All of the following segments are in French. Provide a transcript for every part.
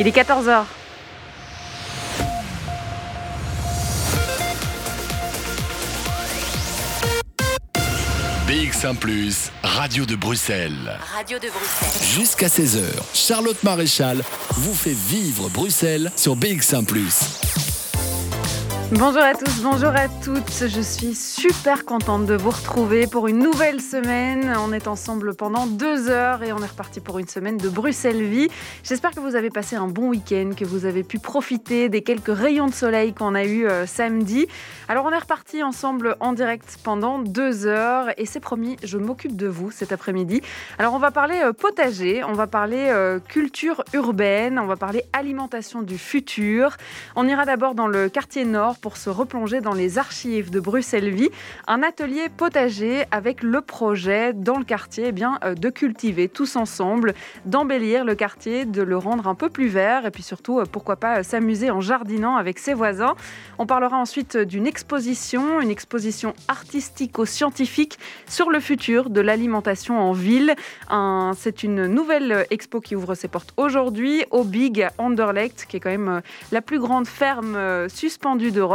Il est 14h. BX1 ⁇ Radio de Bruxelles. Radio de Bruxelles. Jusqu'à 16h, Charlotte Maréchal vous fait vivre Bruxelles sur BX1 ⁇ Bonjour à tous, bonjour à toutes. Je suis super contente de vous retrouver pour une nouvelle semaine. On est ensemble pendant deux heures et on est reparti pour une semaine de Bruxelles Vie. J'espère que vous avez passé un bon week-end, que vous avez pu profiter des quelques rayons de soleil qu'on a eu euh, samedi. Alors on est reparti ensemble en direct pendant deux heures et c'est promis, je m'occupe de vous cet après-midi. Alors on va parler euh, potager, on va parler euh, culture urbaine, on va parler alimentation du futur. On ira d'abord dans le quartier nord pour se replonger dans les archives de Bruxelles Vie, un atelier potager avec le projet dans le quartier eh bien, euh, de cultiver tous ensemble, d'embellir le quartier, de le rendre un peu plus vert et puis surtout, euh, pourquoi pas euh, s'amuser en jardinant avec ses voisins. On parlera ensuite d'une exposition, une exposition artistico-scientifique sur le futur de l'alimentation en ville. C'est une nouvelle expo qui ouvre ses portes aujourd'hui au Big Anderlecht, qui est quand même la plus grande ferme suspendue d'Europe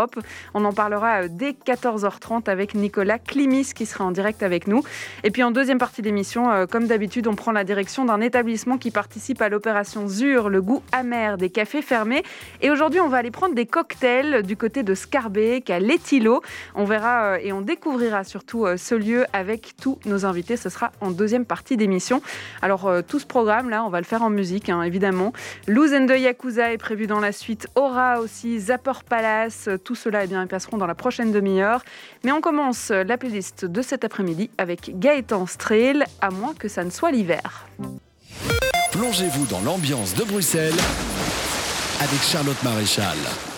on en parlera euh, dès 14h30 avec Nicolas Climis qui sera en direct avec nous. Et puis en deuxième partie d'émission, euh, comme d'habitude, on prend la direction d'un établissement qui participe à l'opération ZUR, le goût amer des cafés fermés. Et aujourd'hui, on va aller prendre des cocktails du côté de Scarbeck à Letilo. On verra euh, et on découvrira surtout ce lieu avec tous nos invités. Ce sera en deuxième partie d'émission. Alors tout ce programme là, on va le faire en musique hein, évidemment. The Yakuza est prévu dans la suite. Aura aussi, Zapper Palace, tout cela, eh bien, ils passeront dans la prochaine demi-heure. Mais on commence la playlist de cet après-midi avec Gaëtan Strehl, à moins que ça ne soit l'hiver. Plongez-vous dans l'ambiance de Bruxelles avec Charlotte Maréchal.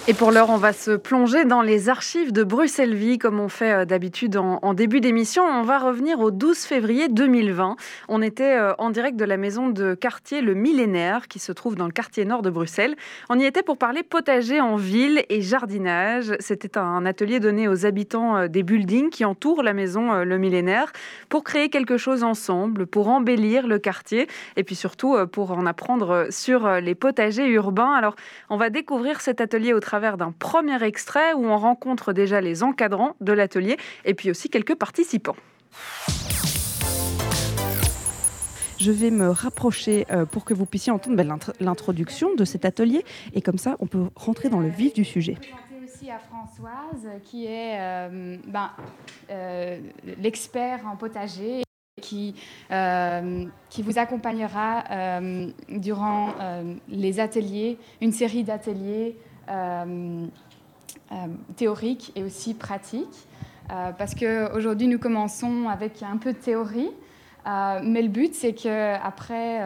Et pour l'heure, on va se plonger dans les archives de Bruxelles Vie, comme on fait euh, d'habitude en, début d'émission. On va revenir au 12 février 2020. On était euh, en direct de la maison de quartier Le Millénaire, qui se trouve dans le quartier nord de Bruxelles. On y était pour parler potager en ville et jardinage. C'était un atelier donné aux habitants euh, des buildings qui entourent la maison Le Millénaire pour créer quelque chose ensemble, pour embellir le quartier et puis surtout pour en apprendre sur les potagers urbains. Alors, on va découvrir cet atelier au travail d'un premier extrait où on rencontre déjà les encadrants de l'atelier et puis aussi quelques participants. Je vais me rapprocher euh, pour que vous puissiez entendre ben, l'introduction de cet atelier et comme ça on peut rentrer dans le vif du sujet aussi à Françoise, qui est euh, ben, euh, l'expert en potager, qui, qui vous accompagnera durant les ateliers, une série d'ateliers euh, euh, théorique et aussi pratique. Euh, parce qu'aujourd'hui, nous commençons avec un peu de théorie. mais le but, c'est qu'après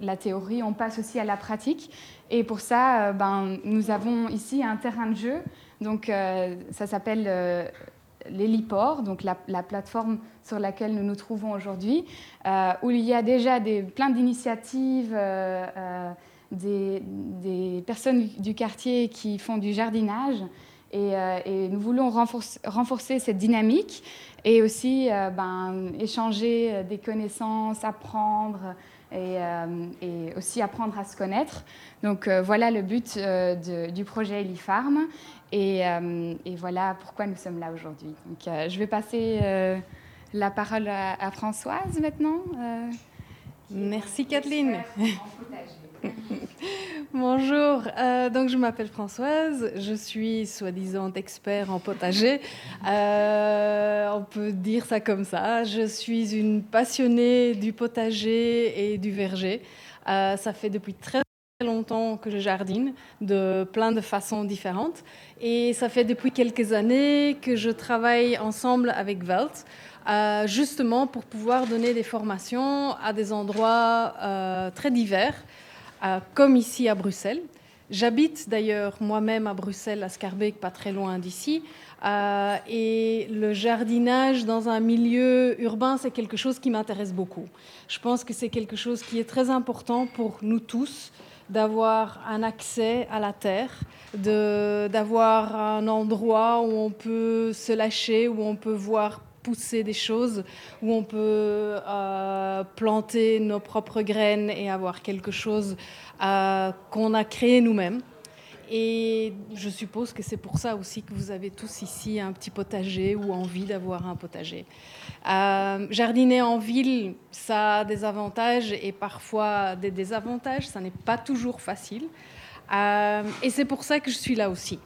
la théorie, on passe aussi à la pratique. Et pour ça, ben, nous avons ici un terrain de jeu. Donc, ça s'appelle l'héliport, donc la, la, plateforme sur laquelle nous nous trouvons aujourd'hui, où il y a déjà des, plein d'initiatives des, personnes du quartier qui font du jardinage. Et, euh, nous voulons renforcer, cette dynamique et aussi euh, ben, échanger euh, des connaissances, apprendre et, aussi apprendre à se connaître. Donc voilà le but du projet Elifarm et, et, voilà pourquoi nous sommes là aujourd'hui. Donc je vais passer la parole à, à Françoise maintenant. Merci Kathleen. Bonjour, euh, donc je m'appelle Françoise, je suis soi-disant expert en potager. Euh, on peut dire ça comme ça. Je suis une passionnée du potager et du verger. Euh, ça fait depuis très longtemps que je jardine de plein de façons différentes. Et ça fait depuis quelques années que je travaille ensemble avec Velt. justement pour pouvoir donner des formations à des endroits très divers comme ici à Bruxelles. J'habite d'ailleurs moi-même à Bruxelles, à Scarbeck, pas très loin d'ici. Euh, et le jardinage dans un milieu urbain, c'est quelque chose qui m'intéresse beaucoup. Je pense que c'est quelque chose qui est très important pour nous tous d'avoir un accès à la terre, d'avoir un endroit où on peut se lâcher, où on peut voir pousser des choses, où on peut euh, planter nos propres graines et avoir quelque chose euh, qu'on a créé nous-mêmes. Et je suppose que c'est pour ça aussi que vous avez tous ici un petit potager ou envie d'avoir un potager. Euh, jardiner en ville, ça a des avantages et parfois des désavantages. Ça n'est pas toujours facile. Et c'est pour ça que je suis là aussi.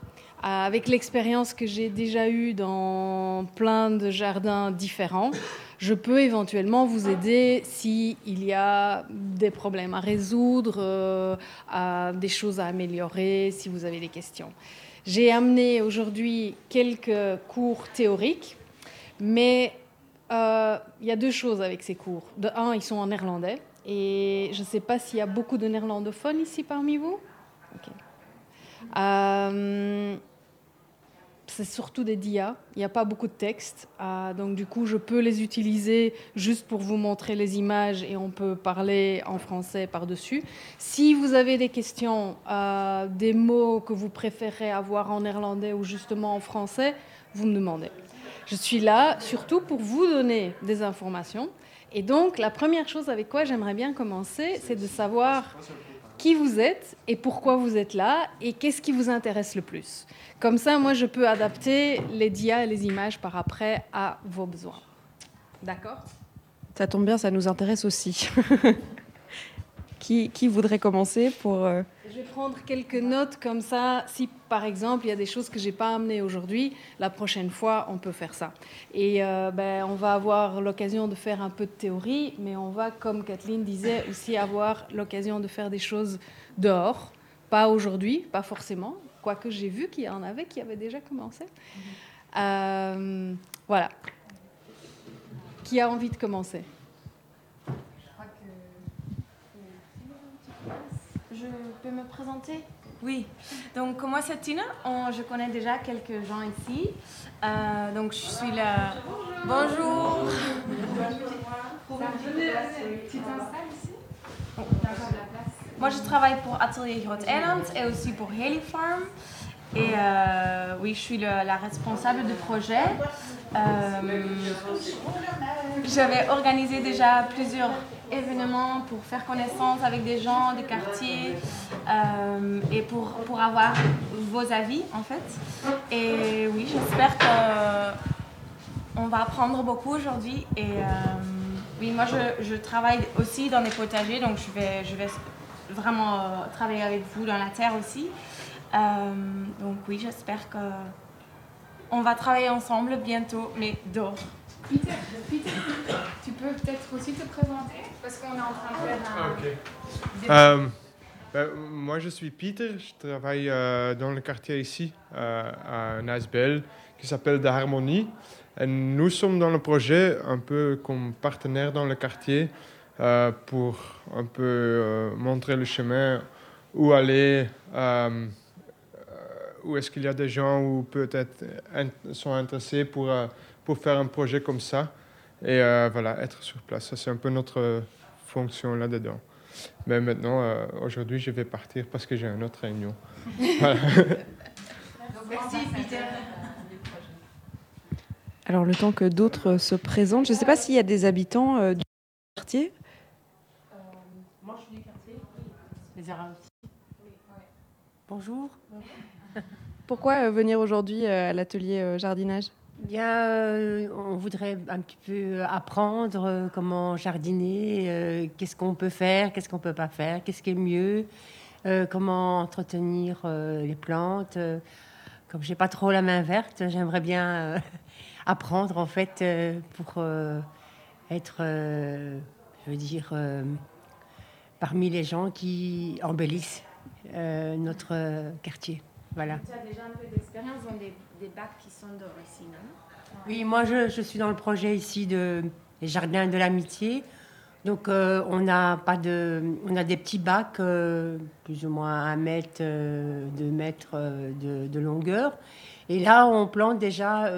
Euh, avec l'expérience que j'ai déjà eue dans plein de jardins différents, je peux éventuellement vous aider s'il y a des problèmes à résoudre, euh, des choses à améliorer, si vous avez des questions. J'ai amené aujourd'hui quelques cours théoriques, mais euh, il y a deux choses avec ces cours. De un, ils sont en néerlandais, et je ne sais pas s'il y a beaucoup de néerlandophones ici parmi vous. Euh, c'est surtout des dias, il n'y a pas beaucoup de texte, euh, donc du coup je peux les utiliser juste pour vous montrer les images et on peut parler en français par-dessus. Si vous avez des questions, euh, des mots que vous préférez avoir en néerlandais ou justement en français, vous me demandez. Je suis là surtout pour vous donner des informations. Et donc la première chose avec quoi j'aimerais bien commencer, c'est de savoir qui vous êtes et pourquoi vous êtes là et qu'est-ce qui vous intéresse le plus. Comme ça, moi, je peux adapter les dias et les images par après à vos besoins. D'accord? Ça tombe bien, ça nous intéresse aussi. qui, qui, voudrait commencer pour... Euh, je vais prendre quelques notes comme ça. Si par exemple il y a des choses que j'ai pas amenées aujourd'hui, la prochaine fois on peut faire ça. Et euh, ben, on va avoir l'occasion de faire un peu de théorie, mais on va, comme Kathleen disait, aussi avoir l'occasion de faire des choses dehors. Pas aujourd'hui, pas forcément, quoique j'ai vu qu'il y en avait qui avaient déjà commencé. Euh, voilà. Qui a envie de commencer? Je peux me présenter? Oui. Donc, moi, c'est Tina. je connais déjà quelques gens ici. Euh, donc, je suis là. Bonjour. Bonjour. Moi, je travaille pour Atelier Groot Eiland et aussi pour Haley Farm. Et euh, oui, je suis la responsable du projet. Euh, j'avais organisé déjà plusieurs événements pour faire connaissance avec des gens des quartiers euh, et pour, pour avoir vos avis en fait. Et oui, j'espère qu'on va apprendre beaucoup aujourd'hui. Et oui, moi je, je, travaille aussi dans des potagers, donc je vais, je vais vraiment travailler avec vous dans la terre aussi. Euh, donc oui, j'espère que on va travailler ensemble bientôt, mais dehors. Peter, Peter, peux peut-être aussi te présenter parce qu'on est en train de faire un. Okay. Euh, ben, moi, je suis Peter. Je travaille euh, dans le quartier ici, à Nasbel, qui s'appelle De Harmonie. Et nous sommes dans le projet un peu comme partenaire dans le quartier pour un peu montrer le chemin où aller ou est-ce qu'il y a des gens ou peut-être sont intéressés pour, euh, pour faire un projet comme ça et euh, voilà, être sur place. Ça, c'est un peu notre fonction là-dedans. Mais maintenant, euh, aujourd'hui, je vais partir parce que j'ai une autre réunion. Merci, Peter. Alors, le temps que d'autres se présentent, je ne sais pas s'il y a des habitants du quartier. moi, je suis du quartier. Les Bonjour. Pourquoi euh, venir aujourd'hui euh, à l'atelier euh, jardinage? Bien, on voudrait un petit peu apprendre comment jardiner, qu'est-ce qu'on peut faire, qu'est-ce qu'on peut pas faire, qu'est-ce qui est mieux, comment entretenir les plantes. comme j'ai pas trop la main verte, j'aimerais bien apprendre en fait pour être, je veux dire, parmi les gens qui embellissent notre quartier. Voilà. Tu as déjà un peu d'expérience dans des, bacs qui sont dehors ici, non? Oui, moi je, je, suis dans le projet ici de, des Jardins de l'Amitié. Donc euh, on, a pas de, on a des petits bacs, euh, plus ou moins un mètre, euh, deux mètres de, de, longueur. Et là, on plante déjà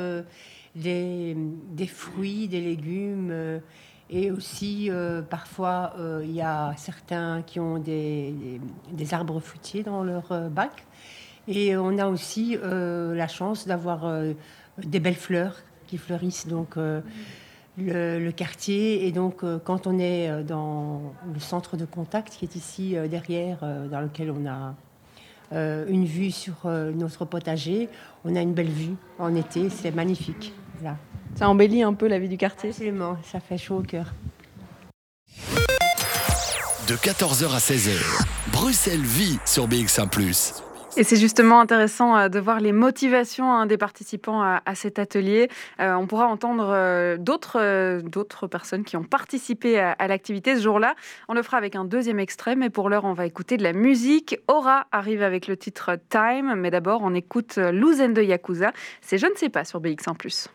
des, des, fruits, des légumes. et aussi, parfois, il y a certains qui ont des, des, des arbres fruitiers dans leur bac. Et on a aussi euh, la chance d'avoir euh, des belles fleurs qui fleurissent donc le, le, quartier. Et donc, quand on est dans le centre de contact qui est ici derrière, dans lequel on a une vue sur notre potager, on a une belle vue en été, c'est magnifique. Là. Ça embellit un peu la vie du quartier. Absolument, ça fait chaud au cœur. De 14h à 16h, Bruxelles vit sur BX1 ⁇ et c'est justement intéressant euh, de voir les motivations hein, des participants à, cet atelier. Euh, on pourra entendre euh, d'autres d'autres personnes qui ont participé à, à l'activité ce jour-là. On le fera avec un deuxième extrait, mais pour l'heure, on va écouter de la musique. Aura arrive avec le titre Time, mais d'abord, on écoute Louzen de Yakuza. C'est Je ne sais pas sur BX1 ⁇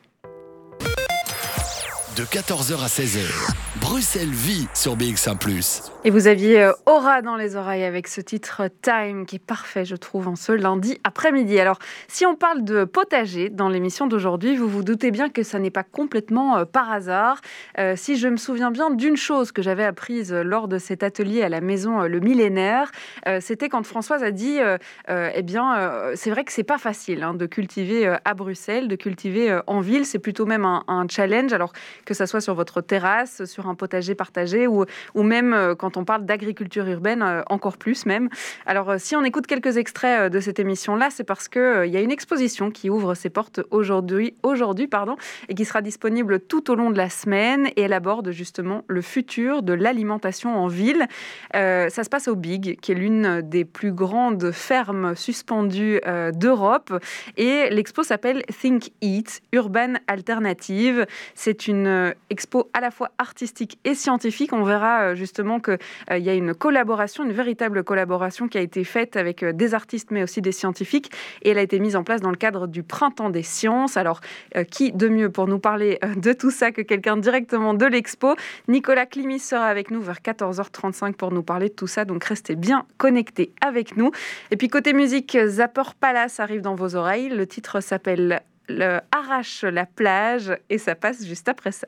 de 14h à 16h. Bruxelles vit sur BX1 ⁇ Et vous aviez euh, Aura dans les oreilles avec ce titre Time qui est parfait, je trouve, en ce lundi après-midi. Alors, si on parle de potager dans l'émission d'aujourd'hui, vous vous doutez bien que ça n'est pas complètement euh, par hasard. Euh, si je me souviens bien d'une chose que j'avais apprise lors de cet atelier à la maison Le Millénaire, c'était quand Françoise a dit Eh bien, c'est vrai que c'est pas facile hein, de cultiver à Bruxelles, de cultiver en ville, c'est plutôt même un, un challenge. Alors, que ça soit sur votre terrasse, sur un potager partagé ou, ou même euh, quand on parle d'agriculture urbaine, euh, encore plus même. Alors, euh, si on écoute quelques extraits de cette émission-là, c'est parce qu'il il y a une exposition qui ouvre ses portes aujourd'hui, aujourd'hui pardon, et qui sera disponible tout au long de la semaine et elle aborde justement le futur de l'alimentation en ville. ça se passe au Big, qui est l'une des plus grandes fermes suspendues d'Europe et l'expo s'appelle Think Eat, Urban Alternative. C'est une expo à la fois artistique et scientifique. On verra euh, justement qu'il euh, y a une collaboration, une véritable collaboration qui a été faite avec des artistes mais aussi des scientifiques et elle a été mise en place dans le cadre du Printemps des sciences. Alors, qui de mieux pour nous parler de tout ça que quelqu'un directement de l'expo? Nicolas Climis sera avec nous vers 14h35 pour nous parler de tout ça, donc restez bien connectés avec nous. Et puis côté musique, Zapper Palace arrive dans vos oreilles. Le titre s'appelle le arrache la plage et ça passe juste après ça.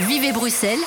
Vivez Bruxelles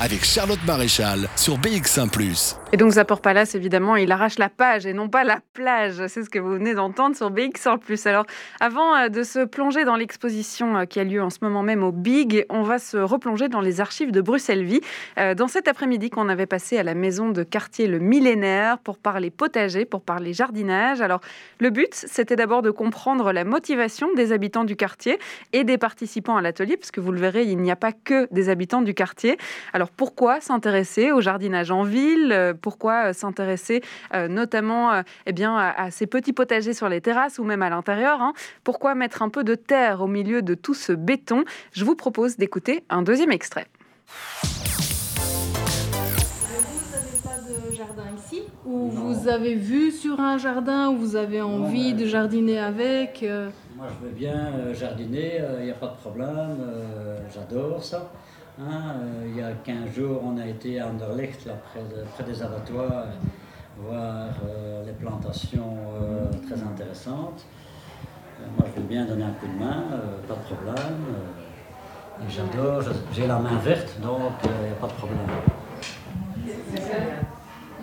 avec Charlotte Maréchal sur BX1 ⁇ Et donc Zapor Palace, évidemment, il arrache la page et non pas la plage. C'est ce que vous venez d'entendre sur BX1 ⁇ Alors avant euh, de se plonger dans l'exposition euh, qui a lieu en ce moment même au Big, on va se replonger dans les archives de Bruxelles Vie. Euh, dans cet après-midi qu'on avait passé à la maison de quartier Le Millénaire pour parler potager, pour parler jardinage. Alors le but, c'était d'abord de comprendre la motivation des habitants du quartier et des participants à l'atelier, puisque vous le verrez, il n'y a pas que des habitants du quartier. Alors pourquoi s'intéresser au jardinage en ville? Euh, Pourquoi euh, s'intéresser euh, notamment eh bien, à, ces petits potagers sur les terrasses ou même à l'intérieur hein? Pourquoi mettre un peu de terre au milieu de tout ce béton? Je vous propose d'écouter un deuxième extrait. ou vous avez vu sur un jardin ou vous avez envie de jardiner avec Moi, je veux bien jardiner, il n'y a pas de problème, j'adore ça. Hein, euh, il y a 15 jours, on a été à Anderlecht, là, près, des abattoirs, voir euh, les plantations euh, très intéressantes. moi, je veux bien donner un coup de main, pas de problème. j'adore, j'ai la main verte, donc il n'y a pas de problème.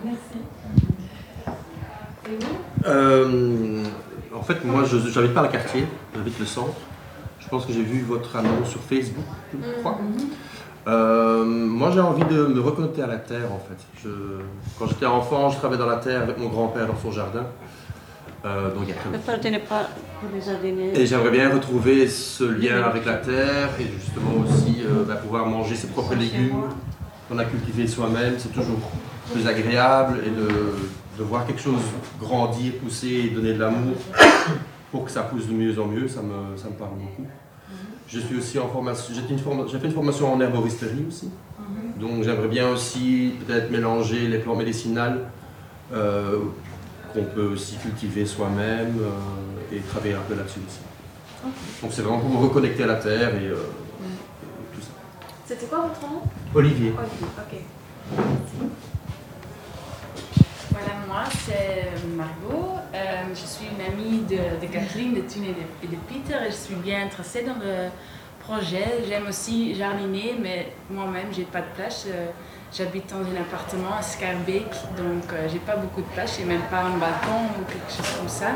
Merci. en fait, moi, je n'habite pas le quartier, j'habite le centre. Je pense que j'ai vu votre annonce sur Facebook, je crois. Mm-hmm. Euh, moi, j'ai envie de me reconnecter à la terre, en fait. quand j'étais enfant, je travaillais dans la terre avec mon grand-père dans son jardin. Euh, donc, Et j'aimerais bien retrouver ce lien avec la terre et justement aussi euh, bah, pouvoir manger ses propres légumes qu'on a cultivés soi-même. C'est toujours plus agréable et de, de, voir quelque chose grandir, pousser et donner de l'amour pour que ça pousse de mieux en mieux, ça me, ça me parle beaucoup. Je suis aussi en formation, j'ai fait une formation en herboristerie aussi. Mhm. Donc j'aimerais bien aussi peut-être mélanger les plantes médicinales euh, qu'on peut aussi cultiver soi-même euh, et travailler un peu là-dessus aussi. Donc c'est vraiment pour me reconnecter à la terre et, euh, tout ça. C'était quoi votre nom? Olivier. Olivier, ok. Voilà, moi c'est Margot. Euh, je suis une amie de, Kathleen, de Thune et de, Peter et je suis bien intéressée dans le projet. J'aime aussi jardiner, mais moi-même, j'ai pas de place. Euh, j'habite dans un appartement à Scarbeck, donc euh, j'ai pas beaucoup de place. J'ai même pas un balcon ou quelque chose comme ça.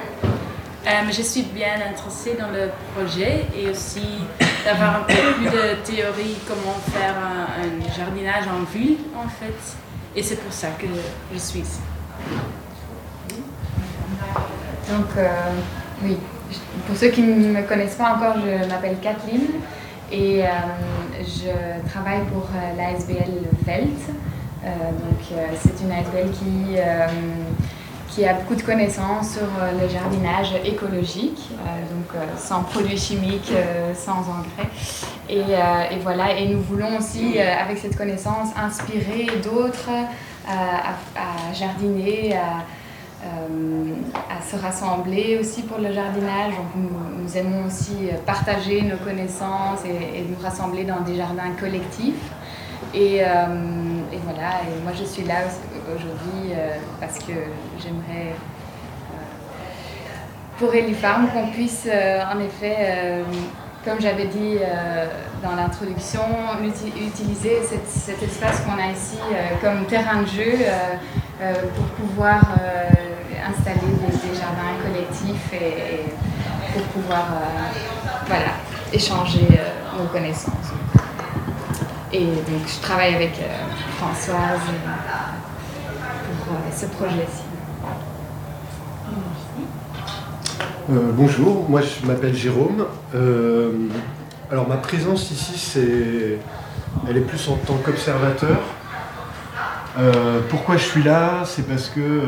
Euh, je suis bien intéressée dans le projet et aussi d'avoir un peu plus de théorie comment faire un jardinage en ville en fait. Et c'est pour ça que je suis ici. Donc, euh, oui, pour ceux qui ne me connaissent pas encore, je m'appelle Kathleen et euh, je travaille pour euh, l'ASBL Velt. Euh, donc, c'est une ASBL qui, qui a beaucoup de connaissances sur le jardinage écologique, donc sans produits chimiques, sans engrais. Et, voilà, et nous voulons aussi, avec cette connaissance, inspirer d'autres à, à jardiner, à, à se rassembler aussi pour le jardinage. Nous, aimons aussi euh, partager nos connaissances et, nous rassembler dans des jardins collectifs. Et, euh, voilà, moi je suis là au- aujourd'hui euh, parce que j'aimerais, euh, pour Ellie Farm, qu'on puisse euh, en effet, euh, comme j'avais dit euh, dans l'introduction, uti- utiliser cet, espace qu'on a ici euh, comme terrain de jeu euh, euh, pour pouvoir euh, installer des, jardins collectifs et, pour pouvoir euh, voilà, échanger euh, nos connaissances. Et donc je travaille avec euh, Françoise pour ce projet-ci. Bonjour, moi je m'appelle Jérôme. Alors ma présence ici, c'est, elle est plus en tant qu'observateur. Pourquoi je suis là? C'est parce que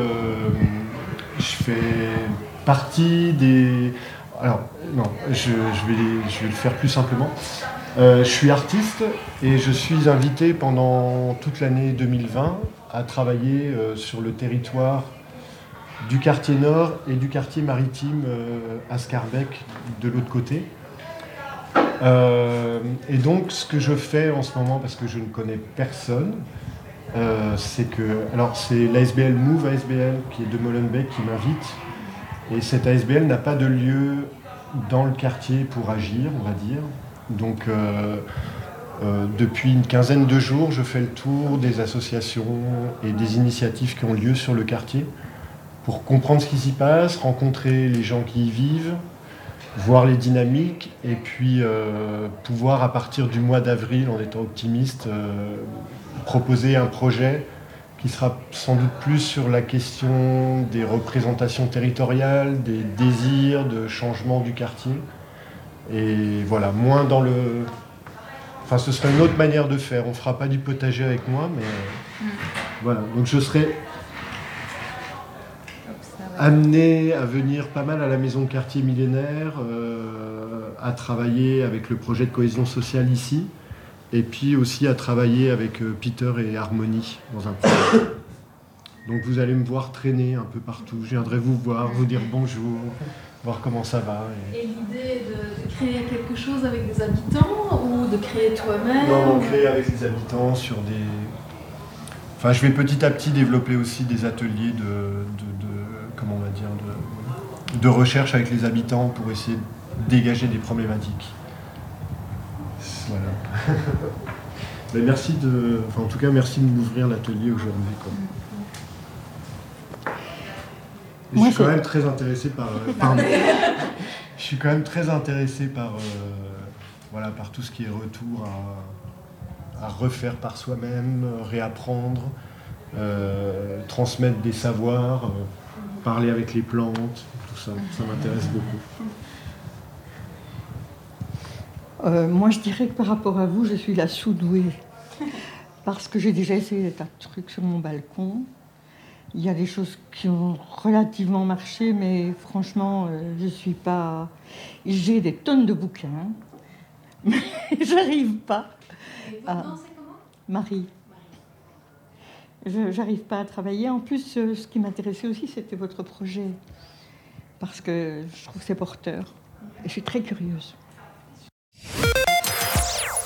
je fais partie des. Alors non, je, vais, le faire plus simplement. Euh, je suis artiste et je suis invité pendant toute l'année 2020 à travailler euh, sur le territoire du quartier nord et du quartier maritime euh, à Scarbeck de l'autre côté. Et donc ce que je fais en ce moment, parce que je ne connais personne, euh, c'est que. Alors c'est l'ASBL Move ASBL qui est de Molenbeek qui m'invite. Et cette ASBL n'a pas de lieu dans le quartier pour agir, on va dire. Donc euh, euh, depuis une quinzaine de jours, je fais le tour des associations et des initiatives qui ont lieu sur le quartier pour comprendre ce qui s'y passe, rencontrer les gens qui y vivent, voir les dynamiques et puis pouvoir à partir du mois d'avril, en étant optimiste, proposer un projet qui sera sans doute plus sur la question des représentations territoriales, des désirs de changement du quartier. Et voilà, moins dans le... Enfin, ce serait une autre manière de faire. On ne fera pas du potager avec moi, mais... Voilà, donc je serai amené à venir pas mal à la maison de quartier millénaire, euh, à travailler avec le projet de cohésion sociale ici, et puis aussi à travailler avec euh, Peter et Harmonie dans un projet. Donc vous allez me voir traîner un peu partout. Je viendrai vous voir, vous dire bonjour, voir comment ça va. et- Et l'idée de, de créer quelque chose avec des habitants ou de créer toi-même Non, créer avec les habitants sur des. Enfin, je vais petit à petit développer aussi des ateliers de, de, de- comment on va dire, de recherche avec les habitants pour essayer de dégager des problématiques. Voilà. Mais merci de, enfin, en tout cas, merci de m'ouvrir l'atelier aujourd'hui. Moi, je suis quand même très intéressé par. euh, pardon. je suis quand même très intéressé par, euh, voilà, par tout ce qui est retour à, à refaire par soi-même, euh, réapprendre, euh, transmettre des savoirs, euh, parler avec les plantes, tout ça, ça m'intéresse beaucoup. Euh, moi, je dirais que par rapport à vous, je suis la sous-douée. Parce que j'ai déjà essayé de trucs sur mon balcon. Il y a des choses qui ont relativement marché, mais franchement, euh, je suis pas. J'ai des tonnes de bouquins, mais j'arrive pas. à- Marie. Je n'arrive pas à travailler. En plus, euh, ce qui m'intéressait aussi, c'était votre projet. Parce que je trouve que c'est porteur. Et je suis très curieuse.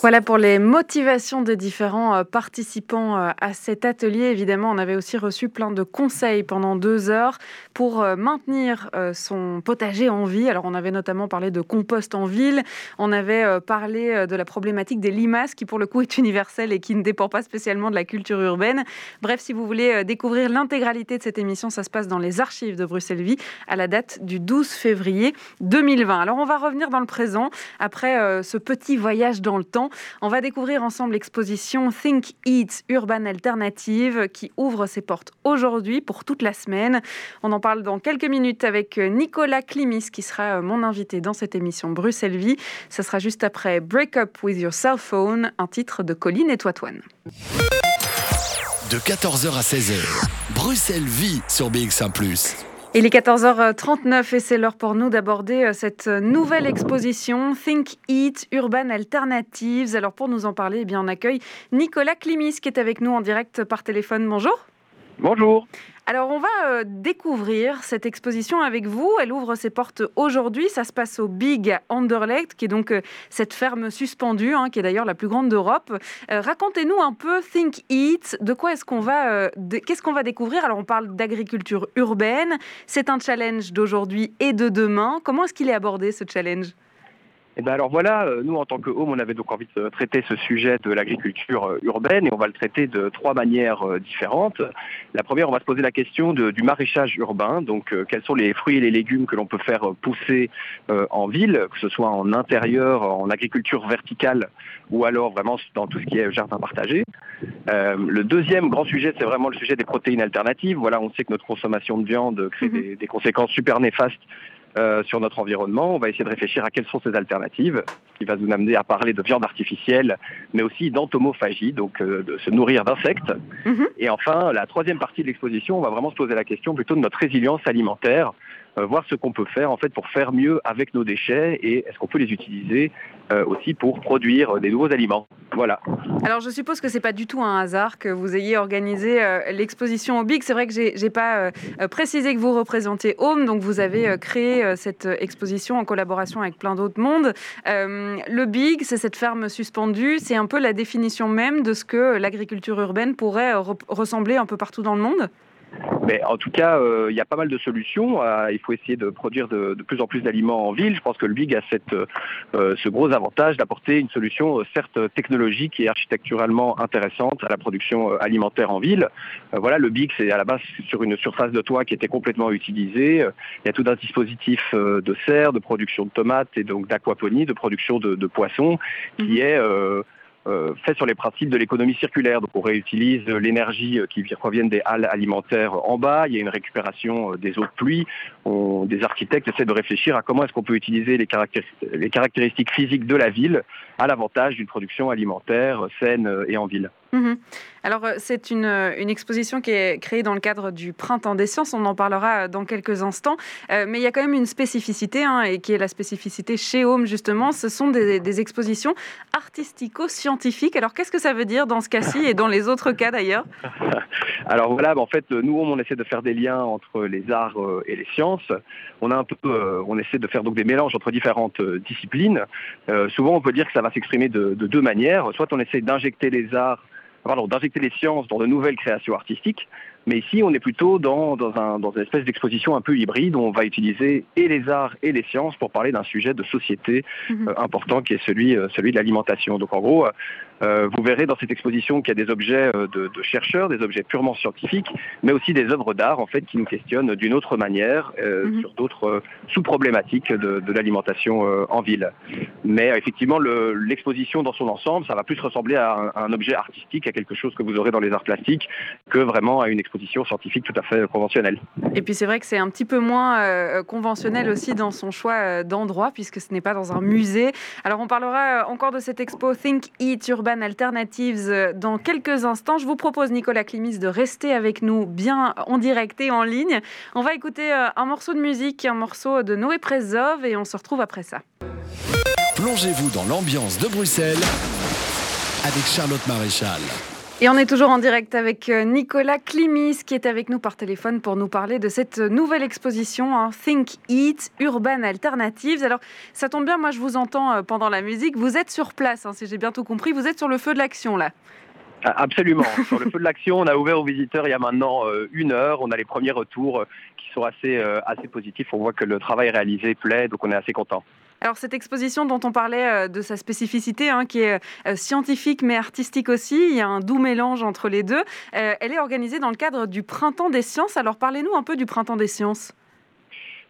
Voilà pour les motivations des différents euh, participants euh, à cet atelier. Évidemment, on avait aussi reçu plein de conseils pendant deux heures pour euh, maintenir son potager en vie. Alors, on avait notamment parlé de compost en ville. On avait parlé de la problématique des limaces, qui pour le coup est universelle et qui ne dépend pas spécialement de la culture urbaine. Bref, si vous voulez découvrir l'intégralité de cette émission, ça se passe dans les archives de Bruxelles Vie à la date du 12 février 2020. Alors, on va revenir dans le présent après ce petit voyage dans le temps. On va découvrir ensemble l'exposition Think Eat Urban Alternative qui ouvre ses portes aujourd'hui pour toute la semaine. On en parle dans quelques minutes avec Nicolas Climis qui sera mon invité dans cette émission Bruxelles Vie. Ce sera juste après Break Up With Your Cell Phone, un titre de Colline et Toitoine. De 14h à 16h, Bruxelles Vie sur BX1 ⁇ il est 14h39 et c'est l'heure pour nous d'aborder euh, cette nouvelle exposition Think Eat Urban Alternatives. Alors pour nous en parler, eh bien, on accueille Nicolas Climis qui est avec nous en direct par téléphone. Bonjour. Bonjour. Alors, on va euh, découvrir cette exposition avec vous. Elle ouvre ses portes aujourd'hui. Ça se passe au Big Anderlecht, qui est donc euh, cette ferme suspendue, hein, qui est d'ailleurs la plus grande d'Europe. Euh, racontez-nous un peu Think Eat. De quoi est-ce qu'on va, qu'est-ce qu'on va découvrir? Alors, on parle d'agriculture urbaine. C'est un challenge d'aujourd'hui et de demain. Comment est-ce qu'il est abordé ce challenge? Et eh ben alors voilà, euh, nous en tant que Home, on avait donc envie de traiter ce sujet de l'agriculture euh, urbaine et on va le traiter de trois manières euh, différentes. La première, on va se poser la question du maraîchage urbain, donc quels sont les fruits et les légumes que l'on peut faire pousser en ville, que ce soit en intérieur, en agriculture verticale ou alors vraiment dans tout ce qui est jardin partagé. le deuxième grand sujet, c'est vraiment le sujet des protéines alternatives. Voilà, on sait que notre consommation de viande crée mhm. des conséquences super néfastes euh, sur notre environnement. On va essayer de réfléchir à quelles sont ces alternatives, qui va nous amener à parler de viande artificielle, mais aussi d'entomophagie, donc euh, de se nourrir d'insectes. Mhm. Et enfin, la troisième partie de l'exposition, on va vraiment se poser la question plutôt de notre résilience alimentaire. Euh, voir ce qu'on peut faire en fait pour faire mieux avec nos déchets et est-ce qu'on peut les utiliser euh, aussi pour produire des nouveaux aliments. Voilà. Alors je suppose que c'est pas du tout un hasard que vous ayez organisé euh, l'exposition au Big. C'est vrai que j'ai, pas précisé que vous représentez Home, donc vous avez créé cette exposition en collaboration avec plein d'autres mondes. le Big, c'est cette ferme suspendue, c'est un peu la définition même de ce que l'agriculture urbaine pourrait ressembler un peu partout dans le monde. Mais en tout cas, euh, il y a pas mal de solutions. Euh, il faut essayer de produire de, plus en plus d'aliments en ville. Je pense que le BIG a cette, euh, ce gros avantage d'apporter une solution certes technologique et architecturalement intéressante à la production alimentaire en ville. voilà, le BIG, c'est à la base sur une surface de toit qui était complètement utilisée. Il y a tout un dispositif de serre, de production de tomates et donc d'aquaponie, de production de, de poissons, qui mhm. est euh, fait sur les principes de l'économie circulaire. Donc on réutilise l'énergie euh, qui provient des halles alimentaires en bas, il y a une récupération euh, des eaux de pluie. des architectes essaient de réfléchir à comment est-ce qu'on peut utiliser les, caractéristiques physiques de la ville à l'avantage d'une production alimentaire saine et en ville. Mhm. Alors, euh, c'est une, euh, une, exposition qui est créée dans le cadre du Printemps des sciences. On en parlera euh, dans quelques instants. mais il y a quand même une spécificité, hein, et qui est la spécificité chez Home, justement. Ce sont des, expositions artistico-scientifiques. Alors, qu'est-ce que ça veut dire dans ce cas-ci et dans les autres cas d'ailleurs? Alors voilà, bah, en fait, nous, on essaie de faire des liens entre les arts et les sciences. On, a un peu, on essaie de faire donc des mélanges entre différentes disciplines. souvent, on peut dire que ça va s'exprimer de, de deux manières. Soit on essaie d'injecter les arts d'injecter les sciences dans de nouvelles créations artistiques, mais ici, on est plutôt dans, un, dans une espèce d'exposition un peu hybride où on va utiliser et les arts et les sciences pour parler d'un sujet de société mhm. euh, important qui est celui, euh, celui de l'alimentation. Donc en gros, euh, vous verrez dans cette exposition qu'il y a des objets de, chercheurs, des objets purement scientifiques, mais aussi des œuvres d'art en fait qui nous questionnent d'une autre manière mhm. sur d'autres sous-problématiques de, l'alimentation en ville. Mais effectivement, l'exposition dans son ensemble, ça va plus ressembler à un, à un objet artistique, à quelque chose que vous aurez dans les arts plastiques, que vraiment à une exposition scientifique tout à fait conventionnelle. Et puis c'est vrai que c'est un petit peu moins euh, conventionnel aussi dans son choix euh, d'endroit, puisque ce n'est pas dans un musée. Alors on parlera euh, encore de cette expo Think Eat Urban Alternatives dans quelques instants. Je vous propose, Nicolas Climis, de rester avec nous bien en direct et en ligne. On va écouter un morceau de musique, un morceau de Noé Prezov, et on se retrouve après ça. Plongez-vous dans l'ambiance de Bruxelles avec Charlotte Maréchal. Et on est toujours en direct avec euh, Nicolas Climis qui est avec nous par téléphone pour nous parler de cette nouvelle exposition hein, Think Eat Urban Alternatives. Alors ça tombe bien, moi je vous entends euh, pendant la musique. Vous êtes sur place, hein, si j'ai bien tout compris. Vous êtes sur le feu de l'action là. Ah, Absolument. Sur le feu de l'action, on a ouvert aux visiteurs il y a maintenant euh, une heure. On a les premiers retours euh, qui sont assez, euh, assez positifs. On voit que le travail réalisé plaît, donc on est assez content. Alors cette exposition dont on parlait euh, de sa spécificité, hein, qui est euh, scientifique mais artistique aussi, il y a un doux mélange entre les deux. Euh, elle est organisée dans le cadre du Printemps des sciences. Alors parlez-nous un peu du Printemps des sciences.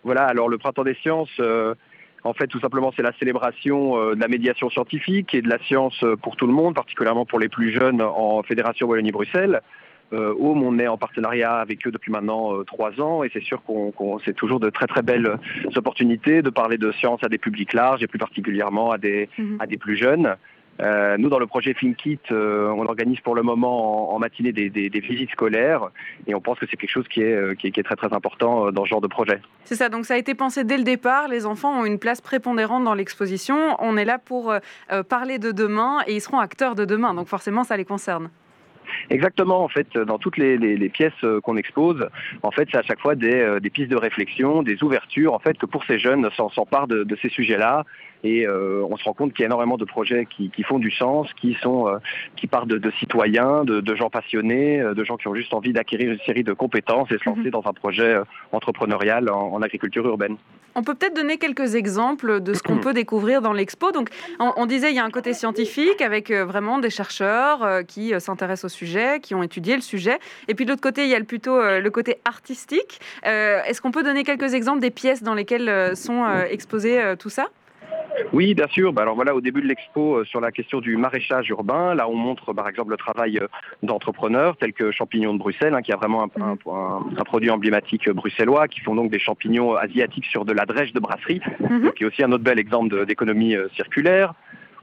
Voilà, alors le Printemps des sciences, en fait, tout simplement, c'est la célébration de la médiation scientifique et de la science pour tout le monde, particulièrement pour les plus jeunes en Fédération Wallonie-Bruxelles. Euh, Home, on est en partenariat avec eux depuis maintenant euh, trois ans et c'est sûr qu'on qu'on- c'est toujours de très très belles opportunités de parler de science à des publics larges et plus particulièrement à des, à des plus jeunes. Euh, nous, dans le projet ThinkIt, euh, on organise pour le moment en, en matinée des, des- des visites scolaires et on pense que c'est quelque chose qui est, qui est, qui est très très important dans ce genre de projet. C'est ça, donc ça a été pensé dès le départ. Les enfants ont une place prépondérante dans l'exposition. On est là pour euh, parler de demain et ils seront acteurs de demain, donc forcément ça les concerne. Exactement, en fait, dans toutes les, les- les pièces euh, qu'on expose, en fait, c'est à chaque fois des, euh, des pistes de réflexion, des ouvertures, en fait, que pour ces jeunes s'emparent de, de ces sujets-là. Et euh, on se rend compte qu'il y a énormément de projets qui, qui font du sens, qui sont, euh, qui partent de, de citoyens, de, de gens passionnés, de gens qui ont juste envie d'acquérir une série de compétences et se lancer dans un projet entrepreneurial en, en agriculture urbaine. On peut peut-être donner quelques exemples de ce qu'on peut découvrir dans l'expo. Donc, on, on disait il y a un côté scientifique avec euh, vraiment des chercheurs euh, qui euh, s'intéressent au sujet, qui ont étudié le sujet. Et puis de l'autre côté, il y a le- plutôt le côté artistique. Est-ce qu'on peut donner quelques exemples des pièces dans lesquelles sont exposés tout ça? Oui, bien sûr. Bah, alors voilà, au début de l'expo euh, sur la question du maraîchage urbain, là on montre par exemple le travail euh, d'entrepreneurs tels que Champignons de Bruxelles, hein, qui a vraiment un, un- un- un produit emblématique euh, bruxellois, qui font donc des champignons asiatiques sur de la drèche de brasserie, qui est aussi un autre bel exemple d'économie circulaire.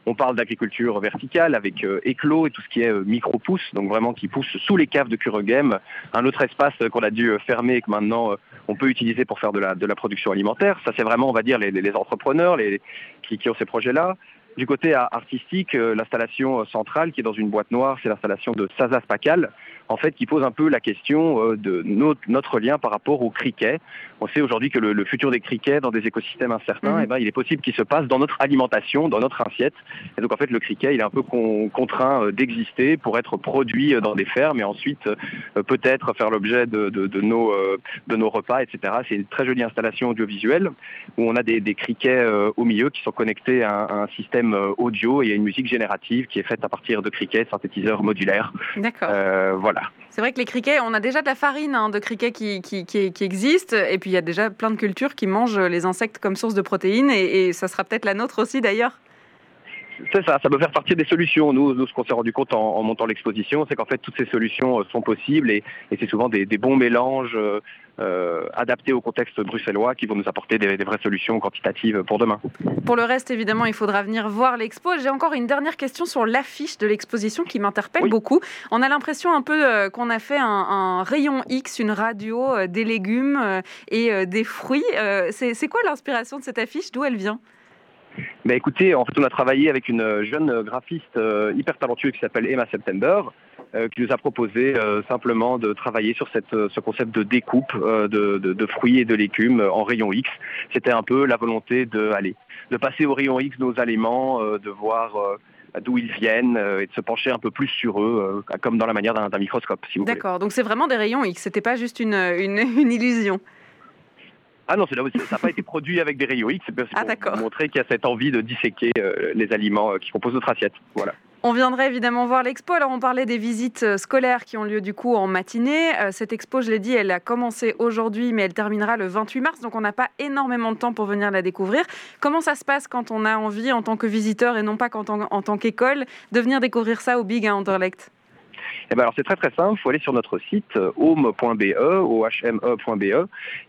On parle d'agriculture verticale avec euh, éclos et tout ce qui est euh, micro-pousse, donc vraiment qui pousse sous les caves de Kuregem. Un autre espace euh, qu'on a dû fermer et que maintenant on peut utiliser pour faire de la, de la production alimentaire. Ça, c'est vraiment, on va dire, les, les- entrepreneurs les, qui, qui ont ces projets-là. Du côté artistique, l'installation centrale qui est dans une boîte noire, c'est l'installation de Sazas Pacal, en fait, qui pose un peu la question euh, de notre, notre lien par rapport au criquet. On sait aujourd'hui que le, le futur des criquets dans des écosystèmes incertains, Mhm. eh ben, il est possible qu'il se passe dans notre alimentation, dans notre assiette. Et donc, en fait, le criquet, il est un peu con- contraint euh, d'exister pour être produit euh, dans des fermes et ensuite peut-être faire l'objet de, de- de nos, de nos repas, etc. C'est une très jolie installation audiovisuelle où on a des, des criquets au milieu qui sont connectés à un, à un système audio et à une musique générative qui est faite à partir de criquets, synthétiseurs modulaires. D'accord. Euh, voilà. C'est vrai que les criquets, on a déjà de la farine hein, de criquets qui, existe, et puis il y a déjà plein de cultures qui mangent les insectes comme source de protéines, et, et ça sera peut-être la nôtre aussi d'ailleurs. C'est ça, ça peut faire partie des solutions. Nous, nous ce qu'on s'est rendu compte en, en montant l'exposition, c'est qu'en fait, toutes ces solutions euh, sont possibles et, et c'est souvent des, des bons mélanges euh, euh, adaptés au contexte bruxellois qui vont nous apporter des, des vraies solutions quantitatives pour demain. Pour le reste, évidemment, il faudra venir voir l'expo. J'ai encore une dernière question sur l'affiche de l'exposition qui m'interpelle beaucoup. On a l'impression un peu qu'on a fait un, un rayon X, une radio, des légumes et des fruits. C'est quoi l'inspiration de cette affiche? D'où elle vient? Mais écoutez, en fait, on a travaillé avec une jeune graphiste euh, hyper talentueuse qui s'appelle Emma September, euh, qui nous a proposé euh, simplement de travailler sur cette, ce concept de découpe de, de- fruits et de légumes en rayon X. C'était un peu la volonté de, aller, de passer au rayon X nos aliments, de voir d'où ils viennent et de se pencher un peu plus sur eux, comme dans la manière d'un microscope. D'accord, donc c'est vraiment des rayons X, c'était pas juste une, une illusion. Ah non, c'est là aussi, ça n'a pas été produit avec des rayons X, c'est pour montrer qu'il y a cette envie de disséquer euh, les aliments euh, qui composent notre assiette. Voilà. On viendrait évidemment voir l'expo. Alors, on parlait des visites euh, scolaires qui ont lieu du coup en matinée. Cette expo, je l'ai dit, elle a commencé aujourd'hui, mais elle terminera le 28 mars. Donc, on n'a pas énormément de temps pour venir la découvrir. Comment ça se passe quand on a envie, en tant que visiteur et non pas en tant qu'école, de venir découvrir ça au Big à Anderlecht? Eh ben alors c'est très très simple, il faut aller sur notre site euh, home.be, ohme.be,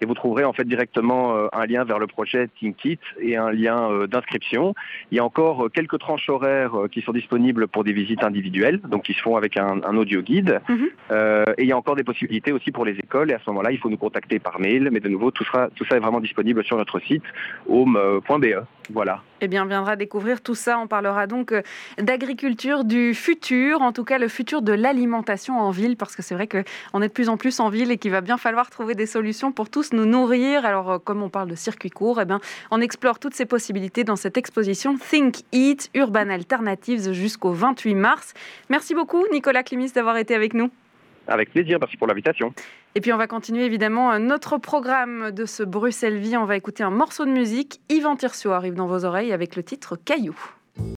et vous trouverez en fait directement euh, un lien vers le projet ThinkIt et un lien euh, d'inscription. Il y a encore quelques tranches horaires qui sont disponibles pour des visites individuelles, donc qui se font avec un, un audio guide. Euh, et il y a encore des possibilités aussi pour les écoles, et à ce moment-là, il faut nous contacter par mail, mais de nouveau, tout, sera, tout ça est vraiment disponible sur notre site home.be. Voilà. Eh bien, on viendra découvrir tout ça. On parlera donc euh, d'agriculture du futur, en tout cas le futur de l'alimentation en ville, parce que c'est vrai qu'on est de plus en plus en ville et qu'il va bien falloir trouver des solutions pour tous nous nourrir. Alors, euh, comme on parle de circuit court, eh bien, on explore toutes ces possibilités dans cette exposition Think Eat Urban Alternatives jusqu'au 28 mars. Merci beaucoup, Nicolas Climis, d'avoir été avec nous. Avec plaisir, merci pour l'invitation. Et puis on va continuer évidemment notre programme de ce Bruxelles Vie. On va écouter un morceau de musique. Yvan Tircio arrive dans vos oreilles avec le titre Caillou.